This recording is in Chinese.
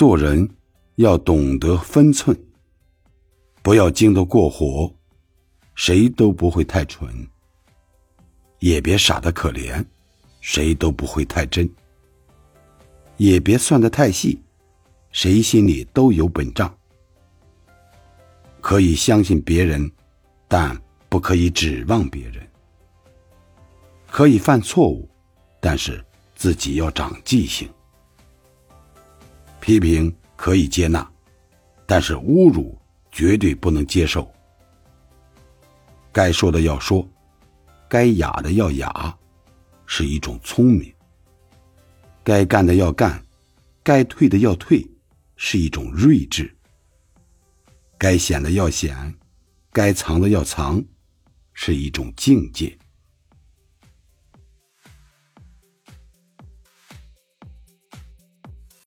做人要懂得分寸，不要精得过火，谁都不会太蠢；也别傻得可怜，谁都不会太真；也别算得太细，谁心里都有本账。可以相信别人，但不可以指望别人；可以犯错误，但是自己要长记性。批评可以接纳，但是侮辱绝对不能接受。该说的要说，该哑的要哑，是一种聪明；该干的要干，该退的要退，是一种睿智；该显的要显，该藏的要藏，是一种境界。